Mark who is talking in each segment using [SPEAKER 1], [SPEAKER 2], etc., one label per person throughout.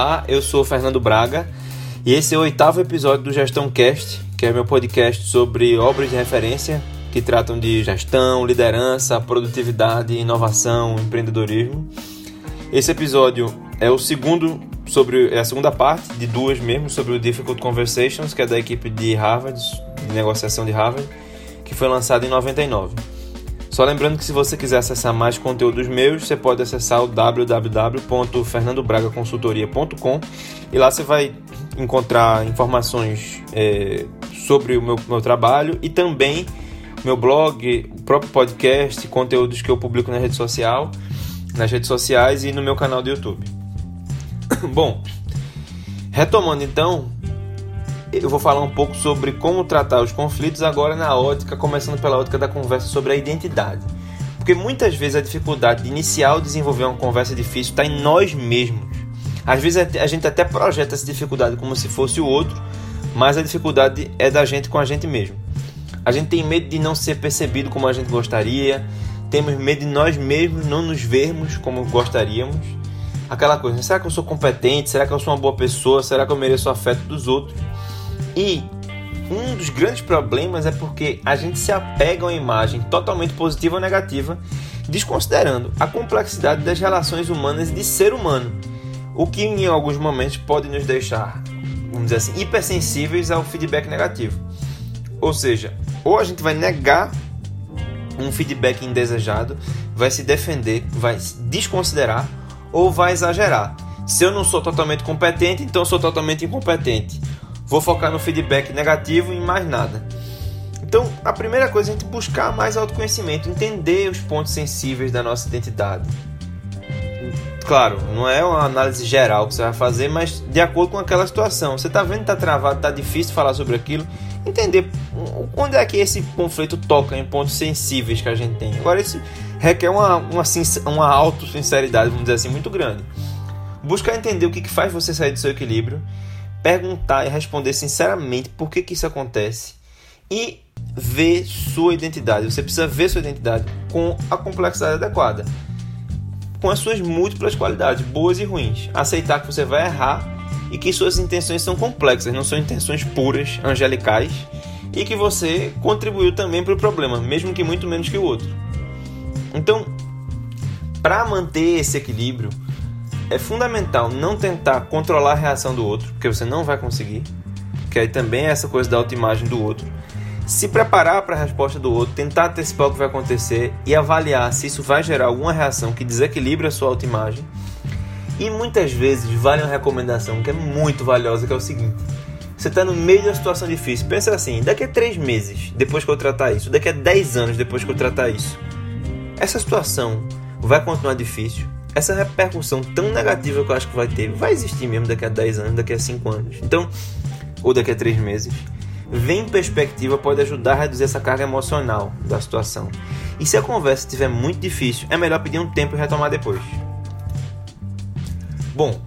[SPEAKER 1] Olá, eu sou Fernando Braga e esse é o oitavo episódio do Gestão Cast, que é meu podcast sobre obras de referência que tratam de gestão, liderança, produtividade, inovação, empreendedorismo. Esse episódio é o segundo sobre é a segunda parte de duas mesmo sobre o Difficult Conversations, que é da equipe de Harvard, de negociação de Harvard, que foi lançado em 99. Só lembrando que se você quiser acessar mais conteúdos meus, você pode acessar o www.fernandobragaconsultoria.com e lá você vai encontrar informações é, sobre o meu, meu trabalho e também meu blog, o próprio podcast, conteúdos que eu publico na rede social, nas redes sociais e no meu canal do YouTube. Bom, retomando então, eu vou falar um pouco sobre como tratar os conflitos agora na ótica, começando pela ótica da conversa sobre a identidade. Porque muitas vezes a dificuldade de iniciar ou desenvolver uma conversa difícil está em nós mesmos. Às vezes a gente até projeta essa dificuldade como se fosse o outro, mas a dificuldade é da gente com a gente mesmo. A gente tem medo de não ser percebido como a gente gostaria, temos medo de nós mesmos não nos vermos como gostaríamos. Aquela coisa, será que eu sou competente? Será que eu sou uma boa pessoa? Será que eu mereço o afeto dos outros? E um dos grandes problemas é porque a gente se apega a uma imagem totalmente positiva ou negativa, desconsiderando a complexidade das relações humanas de ser humano, o que em alguns momentos pode nos deixar, vamos dizer assim, hipersensíveis ao feedback negativo. Ou seja, ou a gente vai negar um feedback indesejado, vai se defender, vai desconsiderar ou vai exagerar. Se eu não sou totalmente competente, então sou totalmente incompetente vou focar no feedback negativo e mais nada. Então, a primeira coisa é a gente buscar mais autoconhecimento, entender os pontos sensíveis da nossa identidade. Claro, não é uma análise geral que você vai fazer, mas de acordo com aquela situação. Você está vendo que está travado, está difícil falar sobre aquilo, entender onde é que esse conflito toca em pontos sensíveis que a gente tem. Agora, isso requer uma, uma, uma auto-sinceridade, vamos dizer assim, muito grande. Buscar entender o que, que faz você sair do seu equilíbrio perguntar e responder sinceramente por que, que isso acontece e ver sua identidade. Você precisa ver sua identidade com a complexidade adequada, com as suas múltiplas qualidades, boas e ruins. Aceitar que você vai errar e que suas intenções são complexas, não são intenções puras, angelicais, e que você contribuiu também para o problema, mesmo que muito menos que o outro. Então, para manter esse equilíbrio, é fundamental não tentar controlar a reação do outro, porque você não vai conseguir, que aí também é essa coisa da autoimagem do outro. Se preparar para a resposta do outro, tentar antecipar o que vai acontecer e avaliar se isso vai gerar alguma reação que desequilibre a sua autoimagem. E muitas vezes vale uma recomendação que é muito valiosa, que é o seguinte: você está no meio de uma situação difícil, pensa assim, daqui a três meses depois que eu tratar isso, daqui a dez anos depois que eu tratar isso, essa situação vai continuar difícil? Essa repercussão tão negativa que eu acho que vai ter, vai existir mesmo daqui a 10 anos, daqui a 5 anos. Então, ou daqui a 3 meses. Ver em perspectiva pode ajudar a reduzir essa carga emocional da situação. E se a conversa estiver muito difícil, é melhor pedir um tempo e retomar depois. Bom,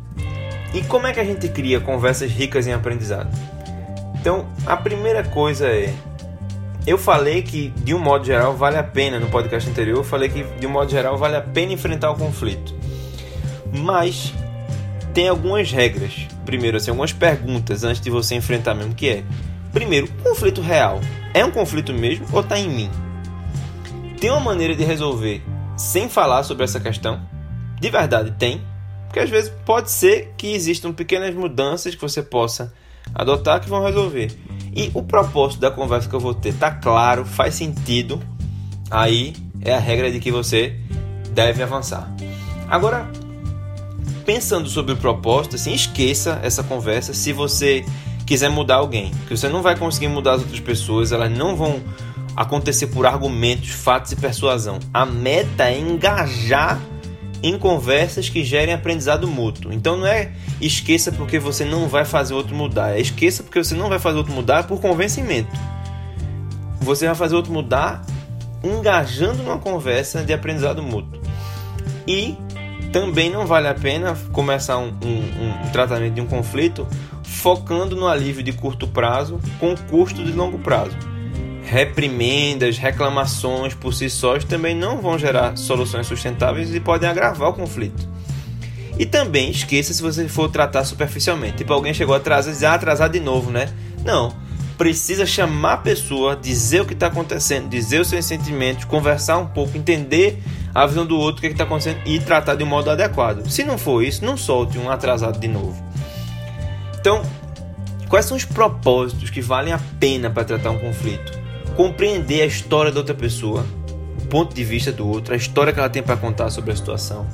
[SPEAKER 1] e como é que a gente cria conversas ricas em aprendizado? Então, a primeira coisa é eu falei que, de um modo geral, vale a pena, no podcast anterior, eu falei que, de um modo geral, vale a pena enfrentar o conflito. Mas tem algumas regras. Primeiro, assim, algumas perguntas antes de você enfrentar mesmo, que é... Primeiro, conflito real. É um conflito mesmo ou está em mim? Tem uma maneira de resolver sem falar sobre essa questão? De verdade, tem. Porque às vezes pode ser que existam pequenas mudanças que você possa adotar que vão resolver. E o propósito da conversa que eu vou ter tá claro, faz sentido. Aí é a regra de que você deve avançar. Agora, pensando sobre o propósito, assim, esqueça essa conversa se você quiser mudar alguém, que você não vai conseguir mudar as outras pessoas, elas não vão acontecer por argumentos, fatos e persuasão. A meta é engajar em conversas que gerem aprendizado mútuo. Então não é esqueça porque você não vai fazer outro mudar, é esqueça porque você não vai fazer outro mudar por convencimento. Você vai fazer outro mudar engajando numa conversa de aprendizado mútuo. E também não vale a pena começar um, um, um tratamento de um conflito focando no alívio de curto prazo com custo de longo prazo reprimendas, reclamações por si sós também não vão gerar soluções sustentáveis e podem agravar o conflito. E também esqueça se você for tratar superficialmente. Tipo, alguém chegou atrasado e diz, ah, atrasado de novo, né? Não. Precisa chamar a pessoa, dizer o que está acontecendo, dizer os seus sentimentos, conversar um pouco, entender a visão do outro, o que está acontecendo e tratar de um modo adequado. Se não for isso, não solte um atrasado de novo. Então, quais são os propósitos que valem a pena para tratar um conflito? Compreender a história da outra pessoa, o ponto de vista do outro, a história que ela tem para contar sobre a situação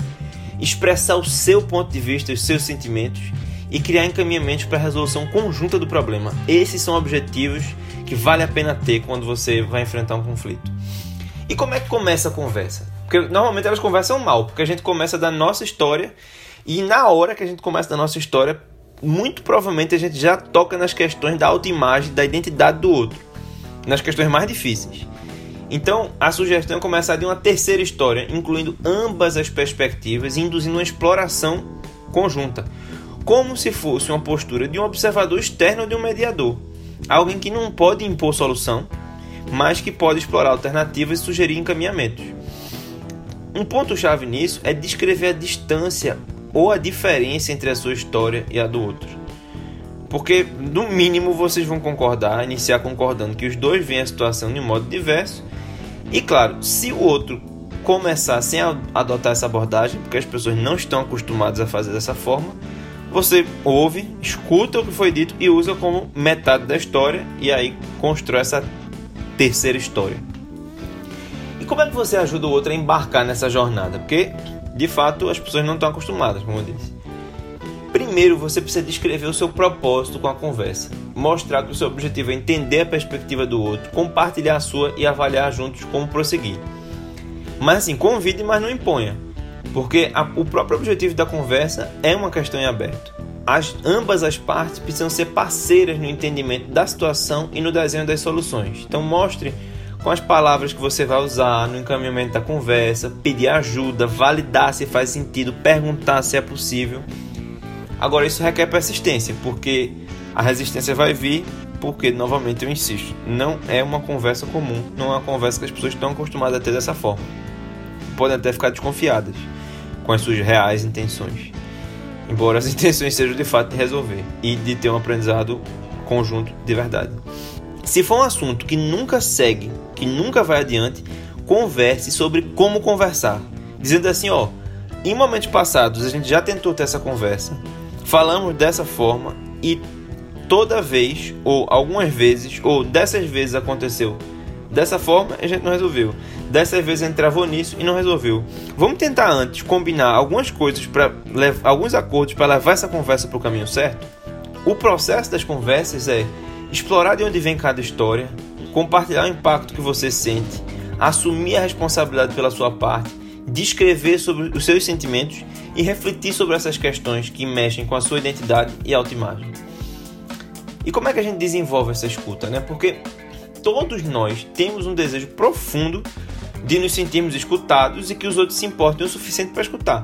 [SPEAKER 1] expressar o seu ponto de vista, os seus sentimentos e criar encaminhamentos para a resolução conjunta do problema. Esses são objetivos que vale a pena ter quando você vai enfrentar um conflito. E como é que começa a conversa? Porque normalmente elas conversam mal, porque a gente começa da nossa história e na hora que a gente começa da nossa história, muito provavelmente a gente já toca nas questões da autoimagem, da identidade do outro, nas questões mais difíceis. Então, a sugestão é começar de uma terceira história, incluindo ambas as perspectivas e induzindo uma exploração conjunta, como se fosse uma postura de um observador externo ou de um mediador, alguém que não pode impor solução, mas que pode explorar alternativas e sugerir encaminhamentos. Um ponto-chave nisso é descrever a distância ou a diferença entre a sua história e a do outro. Porque, no mínimo, vocês vão concordar, iniciar concordando que os dois veem a situação de um modo diverso e claro, se o outro começar sem adotar essa abordagem, porque as pessoas não estão acostumadas a fazer dessa forma, você ouve, escuta o que foi dito e usa como metade da história e aí constrói essa terceira história. E como é que você ajuda o outro a embarcar nessa jornada? Porque, de fato, as pessoas não estão acostumadas, como eu disse. Primeiro, você precisa descrever o seu propósito com a conversa. Mostrar que o seu objetivo é entender a perspectiva do outro, compartilhar a sua e avaliar juntos como prosseguir. Mas assim, convide, mas não imponha. Porque a, o próprio objetivo da conversa é uma questão em aberto. As, ambas as partes precisam ser parceiras no entendimento da situação e no desenho das soluções. Então mostre com as palavras que você vai usar no encaminhamento da conversa, pedir ajuda, validar se faz sentido, perguntar se é possível. Agora, isso requer persistência, porque a resistência vai vir, porque, novamente, eu insisto, não é uma conversa comum, não é uma conversa que as pessoas estão acostumadas a ter dessa forma. Podem até ficar desconfiadas com as suas reais intenções, embora as intenções sejam de fato de resolver e de ter um aprendizado conjunto de verdade. Se for um assunto que nunca segue, que nunca vai adiante, converse sobre como conversar, dizendo assim, ó, em momentos passados a gente já tentou ter essa conversa, falamos dessa forma e toda vez, ou algumas vezes, ou dessas vezes aconteceu dessa forma, a gente não resolveu. Dessa vez a gente travou nisso e não resolveu. Vamos tentar antes combinar algumas coisas para alguns acordos para levar essa conversa para o caminho certo? O processo das conversas é explorar de onde vem cada história, compartilhar o impacto que você sente, assumir a responsabilidade pela sua parte, descrever sobre os seus sentimentos e refletir sobre essas questões que mexem com a sua identidade e autoimagem. E como é que a gente desenvolve essa escuta, né? Porque todos nós temos um desejo profundo de nos sentirmos escutados e que os outros se importem o suficiente para escutar.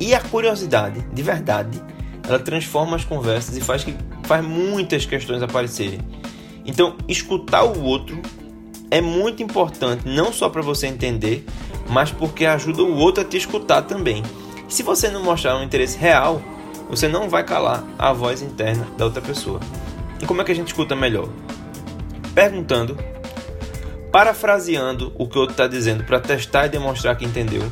[SPEAKER 1] E a curiosidade, de verdade, ela transforma as conversas e faz que faz muitas questões aparecerem. Então, escutar o outro é muito importante, não só para você entender, mas porque ajuda o outro a te escutar também. Se você não mostrar um interesse real, você não vai calar a voz interna da outra pessoa. E como é que a gente escuta melhor? Perguntando, parafraseando o que o outro está dizendo para testar e demonstrar que entendeu.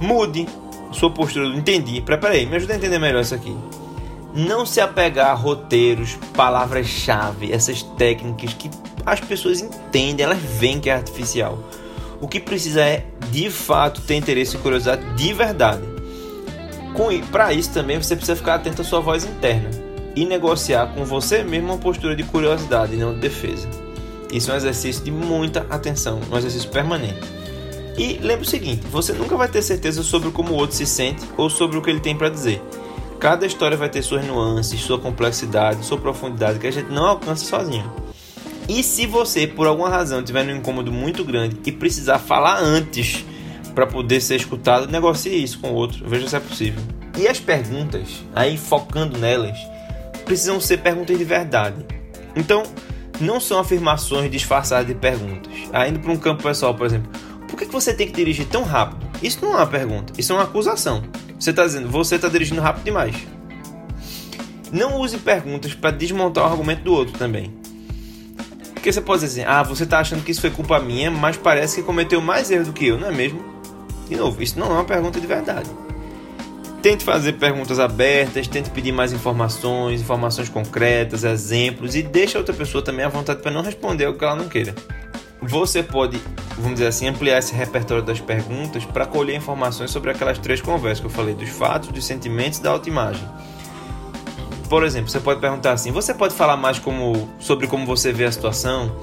[SPEAKER 1] Mude sua postura do entendi. Peraí, me ajuda a entender melhor isso aqui. Não se apegar a roteiros, palavras-chave, essas técnicas que as pessoas entendem, elas veem que é artificial. O que precisa é, de fato, ter interesse e curiosidade de verdade. Para isso também você precisa ficar atento à sua voz interna e negociar com você mesmo uma postura de curiosidade e não de defesa. Isso é um exercício de muita atenção, um exercício permanente. E lembre o seguinte: você nunca vai ter certeza sobre como o outro se sente ou sobre o que ele tem para dizer. Cada história vai ter suas nuances, sua complexidade, sua profundidade que a gente não alcança sozinho. E se você, por alguma razão, tiver um incômodo muito grande e precisar falar antes para poder ser escutado, negocie isso com o outro, veja se é possível. E as perguntas, aí focando nelas, precisam ser perguntas de verdade. Então, não são afirmações disfarçadas de perguntas. Ainda para um campo pessoal, por exemplo, por que você tem que dirigir tão rápido? Isso não é uma pergunta, isso é uma acusação. Você está dizendo, você está dirigindo rápido demais. Não use perguntas para desmontar o argumento do outro também. Porque você pode dizer, ah, você está achando que isso foi culpa minha, mas parece que cometeu mais erro do que eu, não é mesmo? De novo, isso não é uma pergunta de verdade. Tente fazer perguntas abertas, tente pedir mais informações, informações concretas, exemplos e deixe a outra pessoa também à vontade para não responder o que ela não queira. Você pode, vamos dizer assim, ampliar esse repertório das perguntas para colher informações sobre aquelas três conversas que eu falei, dos fatos, dos sentimentos e da autoimagem. Por exemplo, você pode perguntar assim: você pode falar mais como, sobre como você vê a situação?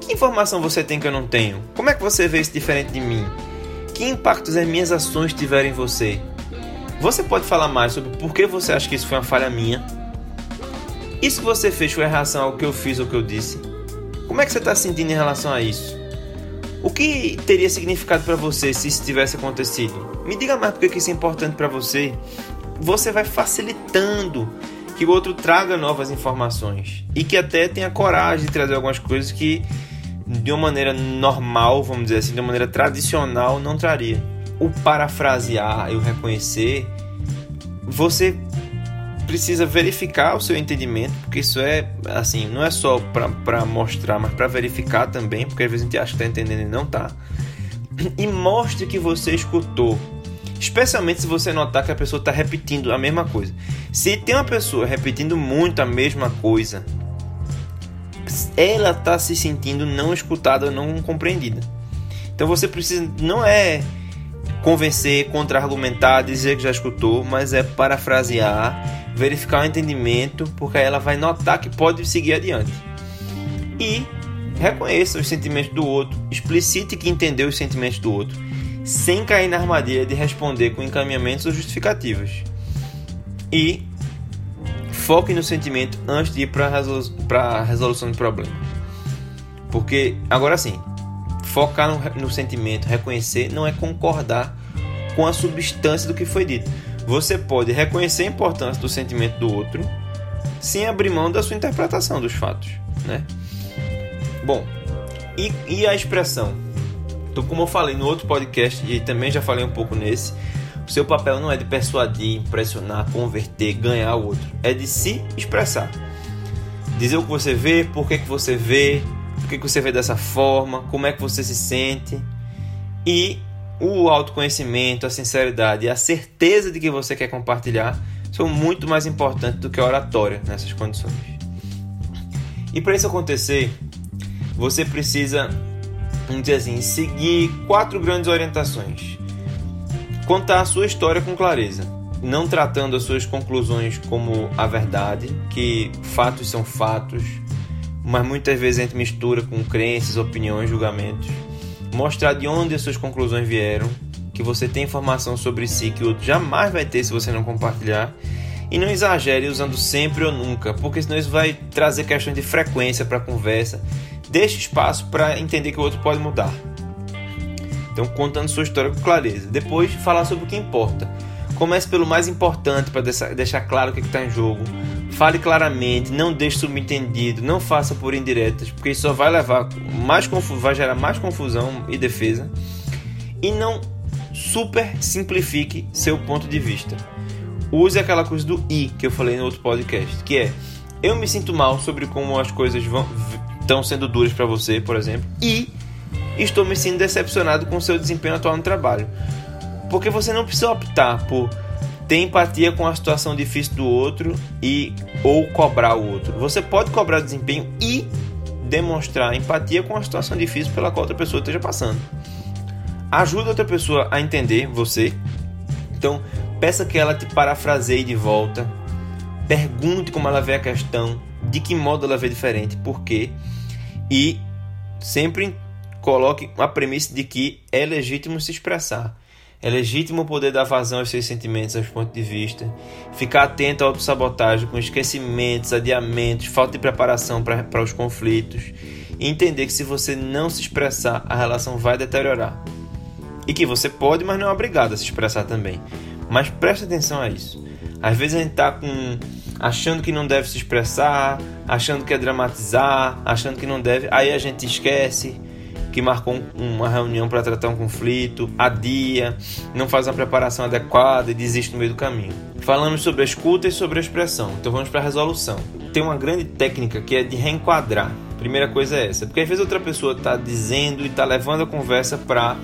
[SPEAKER 1] Que informação você tem que eu não tenho? Como é que você vê isso diferente de mim? Que impactos as minhas ações tiveram em você? Você pode falar mais sobre por que você acha que isso foi uma falha minha? Isso que você fez foi em relação ao que eu fiz ou que eu disse? Como é que você está se sentindo em relação a isso? O que teria significado para você se isso tivesse acontecido? Me diga mais porque isso é importante para você. Você vai facilitando que o outro traga novas informações. E que até tenha coragem de trazer algumas coisas que de uma maneira normal, vamos dizer assim, de uma maneira tradicional não traria. O parafrasear e o reconhecer, você precisa verificar o seu entendimento, porque isso é assim, não é só para mostrar, mas para verificar também, porque às vezes a gente acha que está entendendo e não está. E mostre que você escutou, especialmente se você notar que a pessoa está repetindo a mesma coisa. Se tem uma pessoa repetindo muito a mesma coisa, ela está se sentindo não escutada, não compreendida. Então você precisa, não é convencer, contra-argumentar, dizer que já escutou, mas é parafrasear, verificar o entendimento, porque aí ela vai notar que pode seguir adiante. E reconheça os sentimentos do outro, explicite que entendeu os sentimentos do outro, sem cair na armadilha de responder com encaminhamentos ou justificativas. E foque no sentimento antes de ir para a resolução do problema. Porque, agora sim, Focar no, no sentimento, reconhecer, não é concordar com a substância do que foi dito. Você pode reconhecer a importância do sentimento do outro sem abrir mão da sua interpretação dos fatos, né? Bom, e, e a expressão? Então, como eu falei no outro podcast e também já falei um pouco nesse, o seu papel não é de persuadir, impressionar, converter, ganhar o outro, é de se expressar. Dizer o que você vê, por que, que você vê, por que você vê dessa forma, como é que você se sente. E o autoconhecimento, a sinceridade e a certeza de que você quer compartilhar são muito mais importantes do que a oratória nessas condições. E para isso acontecer, você precisa, vamos dizer assim, seguir quatro grandes orientações. Contar a sua história com clareza, não tratando as suas conclusões como a verdade, que fatos são fatos, mas muitas vezes a gente mistura com crenças, opiniões, julgamentos. Mostrar de onde as suas conclusões vieram, que você tem informação sobre si que o outro jamais vai ter se você não compartilhar. E não exagere usando sempre ou nunca, porque senão isso vai trazer questões de frequência para a conversa. Deixe espaço para entender que o outro pode mudar. Então, contando sua história com clareza. Depois, falar sobre o que importa. Comece pelo mais importante para deixar claro o que está em jogo. Fale claramente, não deixe subentendido, não faça por indiretas, porque isso só vai levar mais vai gerar mais confusão e defesa. E não super simplifique seu ponto de vista. Use aquela coisa do i que eu falei no outro podcast, que é eu me sinto mal sobre como as coisas vão estão sendo duras para você, por exemplo, e estou me sentindo decepcionado com o seu desempenho atual no trabalho. Porque você não precisa optar por ter empatia com a situação difícil do outro e ou cobrar o outro. Você pode cobrar desempenho e demonstrar empatia com a situação difícil pela qual outra pessoa esteja passando. Ajuda outra pessoa a entender você. Então, peça que ela te parafraseie de volta. Pergunte como ela vê a questão, de que modo ela vê diferente, por quê. E sempre coloque a premissa de que é legítimo se expressar. É legítimo poder dar vazão aos seus sentimentos, aos pontos de vista, ficar atento à autossabotagem com esquecimentos, adiamentos, falta de preparação para os conflitos e entender que se você não se expressar, a relação vai deteriorar. E que você pode, mas não é obrigado a se expressar também. Mas preste atenção a isso. Às vezes a gente está com achando que não deve se expressar, achando que é dramatizar, achando que não deve, aí a gente esquece que marcou uma reunião para tratar um conflito, adia, não faz uma preparação adequada e desiste no meio do caminho. Falamos sobre a escuta e sobre a expressão, então vamos para a resolução. Tem uma grande técnica que é de reenquadrar. Primeira coisa é essa, porque às vezes outra pessoa está dizendo e está levando a conversa para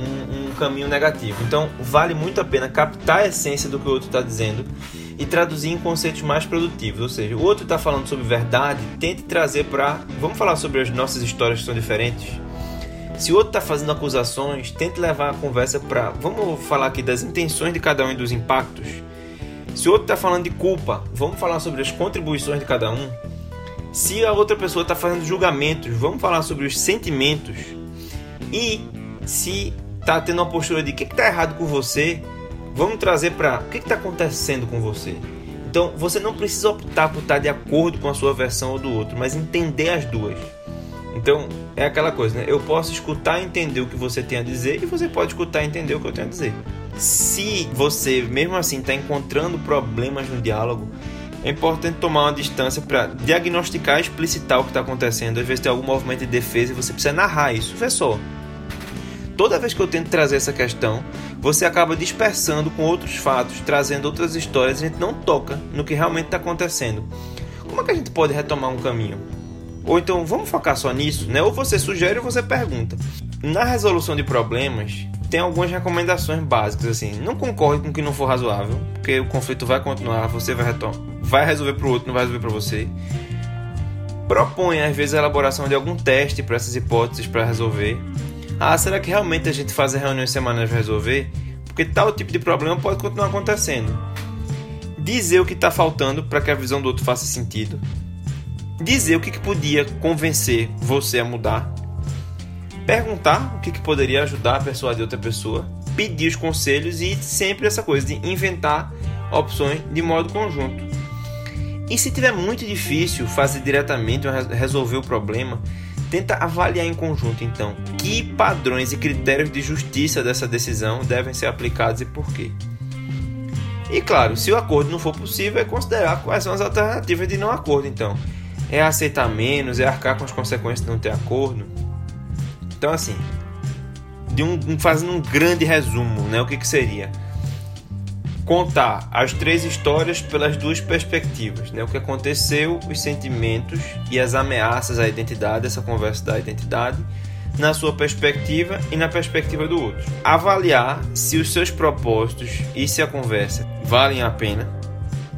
[SPEAKER 1] um, um, caminho negativo. Então vale muito a pena captar a essência do que o outro está dizendo e traduzir em conceitos mais produtivos. Ou seja, o outro está falando sobre verdade, tente trazer para. Vamos falar sobre as nossas histórias que são diferentes. Se o outro está fazendo acusações, tente levar a conversa para. Vamos falar aqui das intenções de cada um e dos impactos. Se o outro está falando de culpa, vamos falar sobre as contribuições de cada um. Se a outra pessoa está fazendo julgamentos, vamos falar sobre os sentimentos. E se está tendo uma postura de o que está errado com você, vamos trazer para o que está acontecendo com você. Então você não precisa optar por estar de acordo com a sua versão ou do outro, mas entender as duas. Então é aquela coisa, né? Eu posso escutar e entender o que você tem a dizer e você pode escutar e entender o que eu tenho a dizer. Se você mesmo assim está encontrando problemas no diálogo, é importante tomar uma distância para diagnosticar e explicitar o que está acontecendo. Às vezes tem algum movimento de defesa e você precisa narrar isso. Vê só. Toda vez que eu tento trazer essa questão, você acaba dispersando com outros fatos, trazendo outras histórias, a gente não toca no que realmente está acontecendo. Como é que a gente pode retomar um caminho? Ou então vamos focar só nisso, né? Ou você sugere ou você pergunta. Na resolução de problemas, tem algumas recomendações básicas assim. Não concorre com o que não for razoável, porque o conflito vai continuar, você vai vai resolver para o outro, não vai resolver para você. Propõe às vezes a elaboração de algum teste para essas hipóteses para resolver. Ah, será que realmente a gente faz reuniões semanais para resolver? Porque tal tipo de problema pode continuar acontecendo. Dizer o que está faltando para que a visão do outro faça sentido. Dizer o que, que podia convencer você a mudar. Perguntar o que, que poderia ajudar a persuadir outra pessoa. Pedir os conselhos e sempre essa coisa de inventar opções de modo conjunto. E se tiver muito difícil fazer diretamente resolver o problema, tenta avaliar em conjunto, então, que padrões e critérios de justiça dessa decisão devem ser aplicados e por quê. E claro, se o acordo não for possível, é considerar quais são as alternativas de não acordo, então. É aceitar menos, é arcar com as consequências de não ter acordo. Então, assim, de um, fazendo um grande resumo, né, o que, que seria? Contar as três histórias pelas duas perspectivas, né? O que aconteceu, os sentimentos e as ameaças à identidade, essa conversa da identidade, na sua perspectiva e na perspectiva do outro. Avaliar se os seus propósitos e se a conversa valem a pena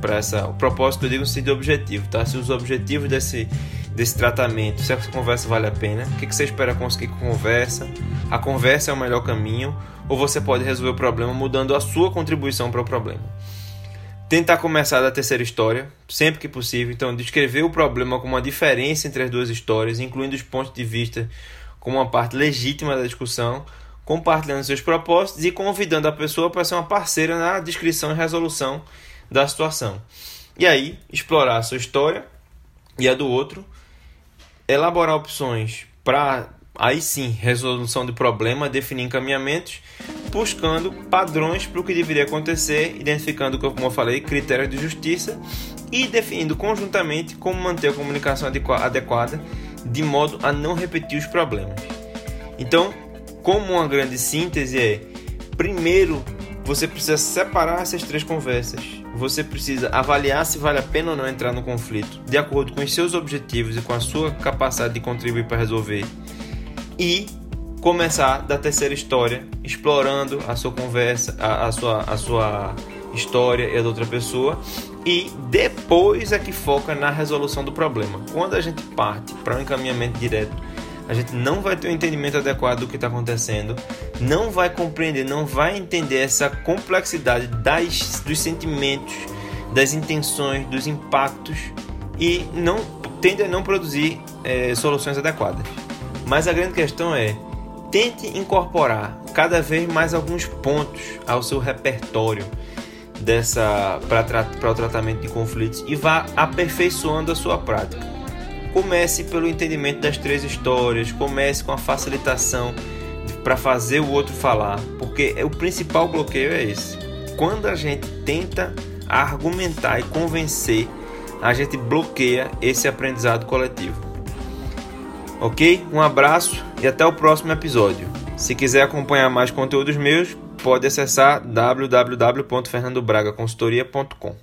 [SPEAKER 1] para essa, o propósito eu digo no sentido objetivo, tá? Se os objetivos desse desse tratamento, se a conversa vale a pena, o que, que você espera conseguir com a conversa, a conversa é o melhor caminho ou você pode resolver o problema mudando a sua contribuição para o problema. Tentar começar da terceira história, sempre que possível. Então, descrever o problema como uma diferença entre as duas histórias, incluindo os pontos de vista como uma parte legítima da discussão, compartilhando seus propósitos e convidando a pessoa para ser uma parceira na descrição e resolução da situação. E aí, explorar a sua história e a do outro, elaborar opções para aí sim, resolução de problema, definir encaminhamentos, buscando padrões para o que deveria acontecer, identificando, como eu falei, critérios de justiça e definindo conjuntamente como manter a comunicação adequada de modo a não repetir os problemas. Então, como uma grande síntese é, primeiro você precisa separar essas três conversas. Você precisa avaliar se vale a pena ou não entrar no conflito, de acordo com os seus objetivos e com a sua capacidade de contribuir para resolver e começar da terceira história, explorando a sua conversa, a, a, sua, a sua história e a da outra pessoa, e depois é que foca na resolução do problema. Quando a gente parte para um encaminhamento direto, a gente não vai ter um entendimento adequado do que está acontecendo, não vai compreender, não vai entender essa complexidade das, dos sentimentos, das intenções, dos impactos e não tende a não produzir é, soluções adequadas. Mas a grande questão é: tente incorporar cada vez mais alguns pontos ao seu repertório dessa para o tratamento de conflitos e vá aperfeiçoando a sua prática. Comece pelo entendimento das três histórias, comece com a facilitação para fazer o outro falar, porque o principal bloqueio é esse. Quando a gente tenta argumentar e convencer, a gente bloqueia esse aprendizado coletivo. Ok? Um abraço e até o próximo episódio. Se quiser acompanhar mais conteúdos meus, pode acessar www.fernandobragaconsultoria.com.